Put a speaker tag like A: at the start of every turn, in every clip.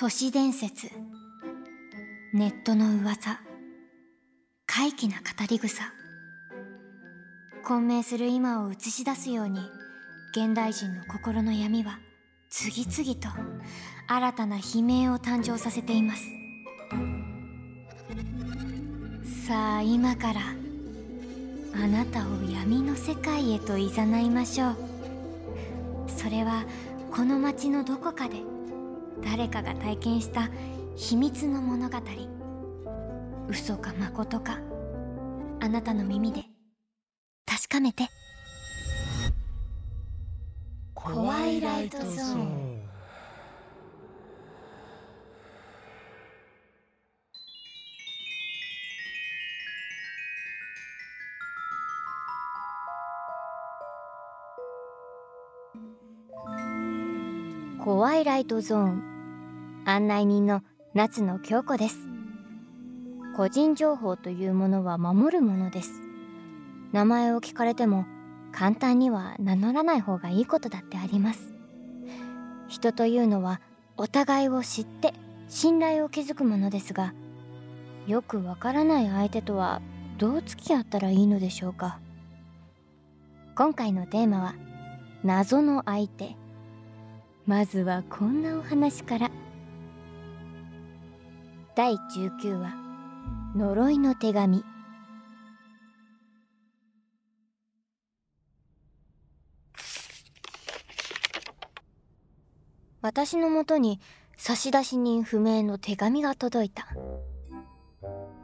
A: 都市伝説。ネットの噂。怪奇な語り草。混迷する今を映し出すように現代人の心の闇は次々と新たな悲鳴を誕生させています。さあ今からあなたを闇の世界へと誘いましょう。それはこの街のどこかで誰かが体験した秘密の物語。嘘か誠か。あなたの耳で。確かめて。
B: 怖いライトゾーン。
A: コワイライトゾーン。案内人の夏野京子です。個人情報というものは守るものです。名前を聞かれても簡単には名乗らない方がいいことだってあります。人というのはお互いを知って信頼を築くものですがよくわからない相手とはどう付き合ったらいいのでしょうか。今回のテーマは謎の相手。まずはこんなお話から。第19話呪いの手紙。私のもとに差出人不明の手紙が届いた。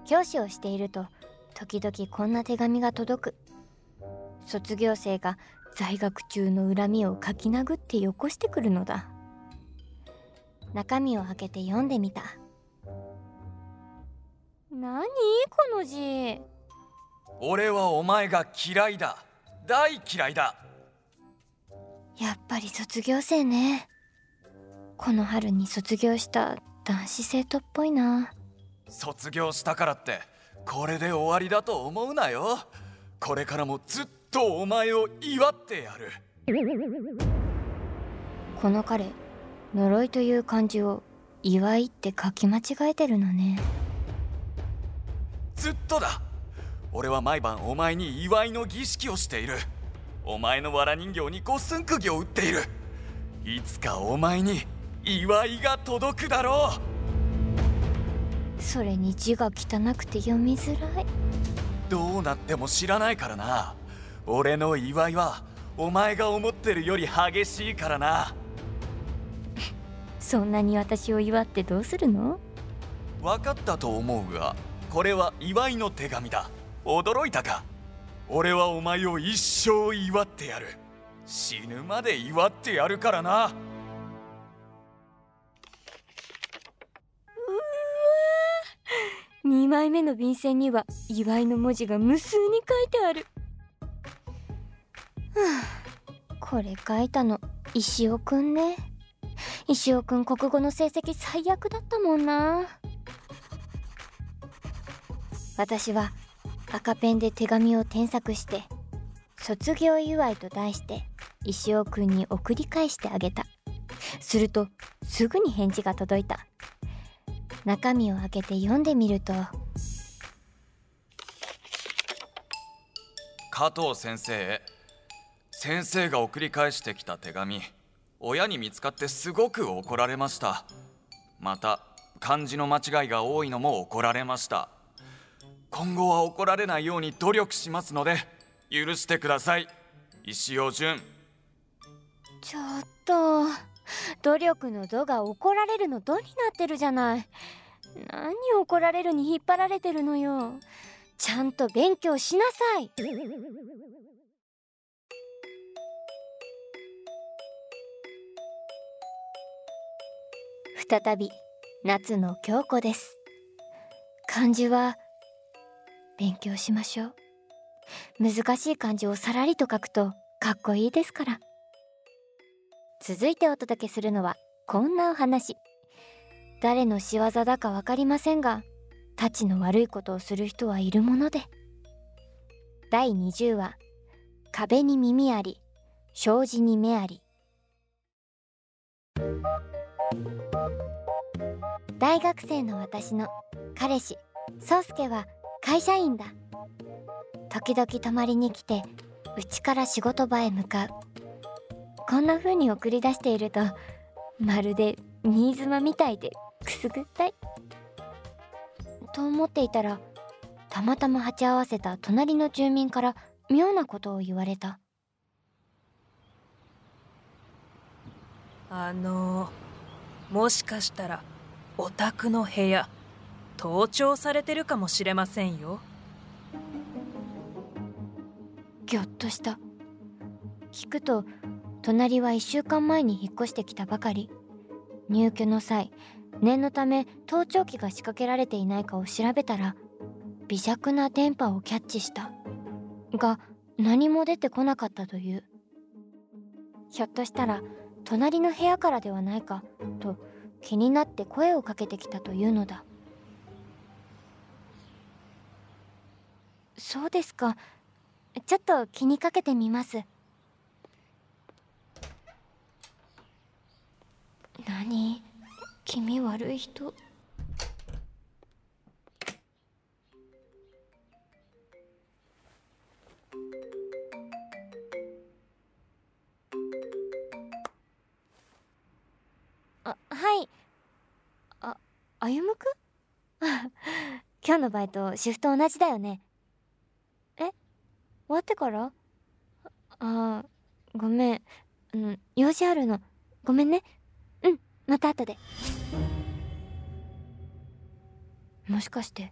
A: 教師をしていると時々こんな手紙が届く。卒業生が在学中の恨みを書き殴ってよこしてくるのだ。中身を開けて読んでみた。何？この字。
C: 俺はお前が嫌いだ。大嫌いだ。
A: やっぱり卒業生ね。この春に卒業した男子生徒っぽいな。
C: 卒業したからってこれで終わりだと思うなよ。これからもずっとお前を祝ってやる。
A: この彼呪いという漢字を祝いって書き間違えてるのね。
C: ずっとだ。俺は毎晩お前に祝いの儀式をしている。お前の藁人形に五寸釘を打っている。いつかお前に祝いが届くだろ
A: う。それに字が汚くて読みづらい。
C: どうなっても知らないからな俺の祝いはお前が思ってるより激しいからな。
A: そんなに私を祝ってどうするの？
C: 分かったと思うがこれは祝いの手紙だ。驚いたか？俺はお前を一生祝ってやる。死ぬまで祝ってやるからな。
A: うわ2枚目の便箋には祝いの文字が無数に書いてある これ書いたの石尾くんね。石尾くん国語の成績最悪だったもんな。私は赤ペンで手紙を添削して卒業祝いと題して石尾くんに送り返してあげた。するとすぐに返事が届いた。中身を開けて読んでみると。
C: 加藤先生へ。先生が送り返してきた手紙親に見つかってすごく怒られました。また漢字の間違いが多いのも怒られました。今後は怒られないように努力しますので許してください。石尾淳
A: ちょっと努力の「度が怒られるの「度になってるじゃない。何怒られるに引っ張られてるのよ。ちゃんと勉強しなさい。再び夏の京子です。漢字は勉強しましょう。難しい漢字をさらりと書くとかっこいいですから。続いてお届けするのはこんなお話。誰の仕業だか分かりませんがたちの悪いことをする人はいるもので。第20話。壁に耳あり障子に目あり。大学生の私の彼氏宗介は会社員だ。時々泊まりに来て家から仕事場へ向かう。こんな風に送り出しているとまるで新妻みたいでくすぐったい。と思っていたらたまたま鉢合わせた隣の住民から妙なことを言われた。
D: あのもしかしたらお宅の部屋盗聴されてるかもしれませんよ。
A: ぎょっとした。聞くと隣は1週間前に引っ越してきたばかり。入居の際念のため盗聴器が仕掛けられていないかを調べたら微弱な電波をキャッチした。が何も出てこなかったという。ひょっとしたら隣の部屋からではないかと気になって声をかけてきたというのだ。そうですか。ちょっと気にかけてみます。何？気味悪い人。歩夢くん？今日のバイトシフト同じだよね。え？終わってから？ああごめん。あの用事あるの。ごめんね。うんまた後で。もしかして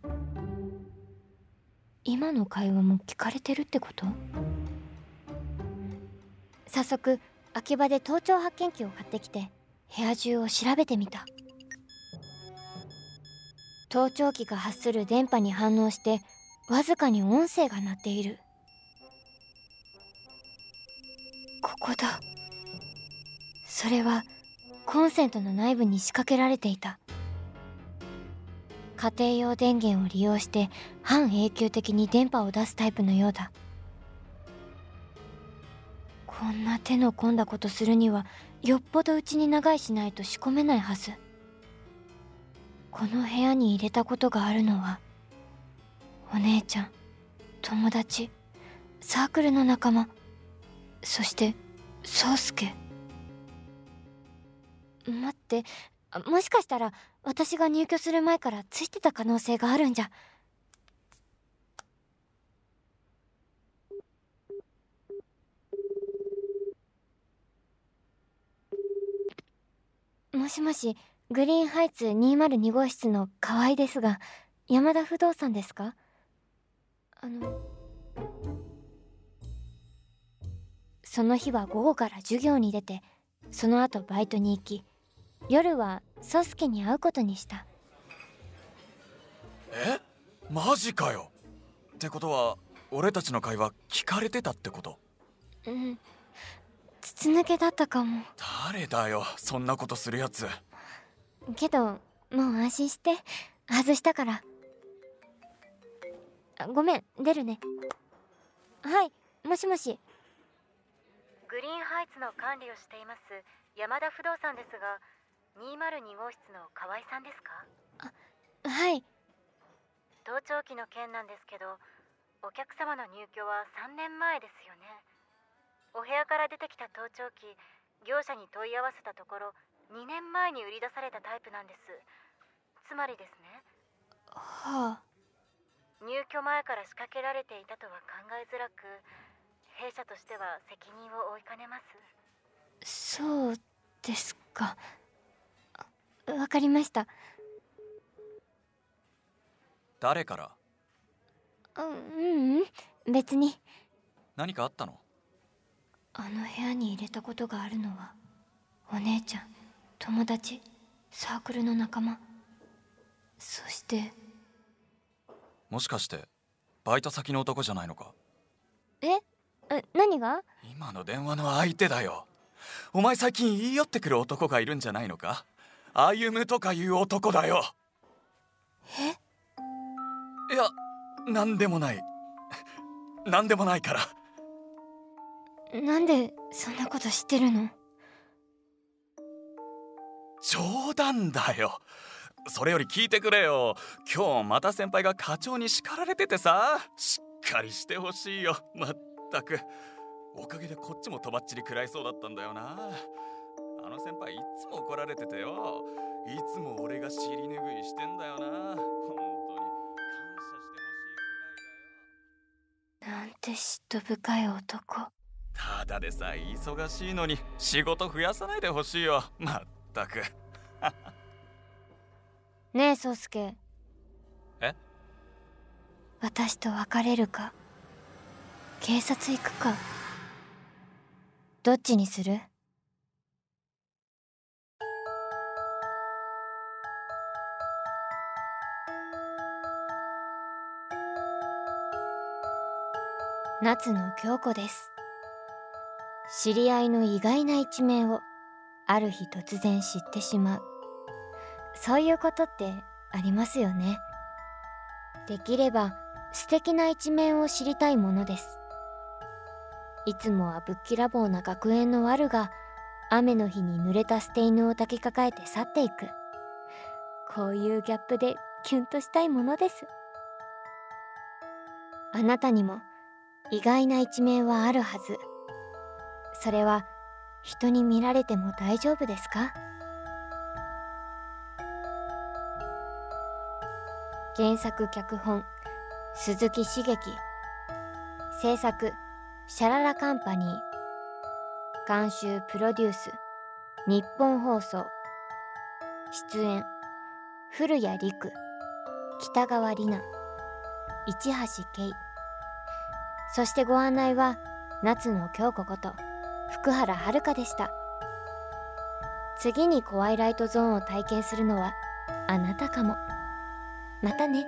A: 今の会話も聞かれてるってこと？早速秋葉で盗聴発見器を買ってきて部屋中を調べてみた。盗聴器が発する電波に反応してわずかに音声が鳴っている。ここだ。それはコンセントの内部に仕掛けられていた。家庭用電源を利用して半永久的に電波を出すタイプのようだ。こんな手の込んだことするにはよっぽどうちに長居しないと仕込めないはず。この部屋に入れたことがあるのはお姉ちゃん友達サークルの仲間そして宗介。待ってもしかしたら私が入居する前からついてた可能性があるんじゃ。もしもしグリーンハイツ202号室の河合ですが山田不動産ですか？あのその日は午後から授業に出てその後バイトに行き夜は宗介に会うことにした。
C: え？マジかよ。ってことは俺たちの会話聞かれてたってこと？
A: うん。筒抜けだったかも。
C: 誰だよそんなことするやつ
A: けどもう安心して外したから。あごめん出るね。はいもしもし。
E: グリーンハイツの管理をしています山田不動産ですが202号室の河合さんですか？
A: はい。
E: 盗聴器の件なんですけどお客様の入居は3年前ですよね。お部屋から出てきた盗聴器業者に問い合わせたところ2年前に売り出されたタイプなんです。つまりですね。
A: はあ。
E: 入居前から仕掛けられていたとは考えづらく弊社としては責任を負いかねます。
A: そうですか。あわかりました。
C: 誰から？
A: ううんうん。別に。
C: 何かあったの？
A: あの部屋に入れたことがあるのはお姉ちゃん友達サークルの仲間。そして
C: もしかしてバイト先の男じゃないのか？
A: え？え何が？
C: 今の電話の相手だよ。お前最近言い寄ってくる男がいるんじゃないのか？歩むとかいう男だよ。
A: え？
C: いや何でもない。何でもないから。
A: なんでそんなこと知ってるの？
C: 冗談だよ。それより聞いてくれよ。今日また先輩が課長に叱られててさ。しっかりしてほしいよ。まったく。おかげでこっちもとばっちり食らいそうだったんだよな。あの先輩いつも怒られててよ。いつも俺が尻拭いしてんだよな。本当に感謝してほしいくらい
A: だよ。なんて嫉妬深い男。
C: ただでさえ忙しいのに仕事増やさないでほしいよ。まったく。
A: ねえ宗介。
C: え？
A: 私と別れるか？警察行くか？どっちにする？夏野京子です。知り合いの意外な一面をある日突然知ってしまう。そういうことってありますよね。できれば素敵な一面を知りたいものです。いつもはぶっきらぼうな学園のワルが雨の日に濡れた捨て犬を抱きかかえて去っていく。こういうギャップでキュンとしたいものです。あなたにも意外な一面はあるはず。それは人に見られても大丈夫ですか？原作脚本鈴木茂樹。制作シャララカンパニー。監修プロデュース日本放送。出演古谷陸。北川里奈。市橋圭。そしてご案内は夏野京子こと福原遥でした次にコワイライトゾーンを体験するのはあなたかもまたね。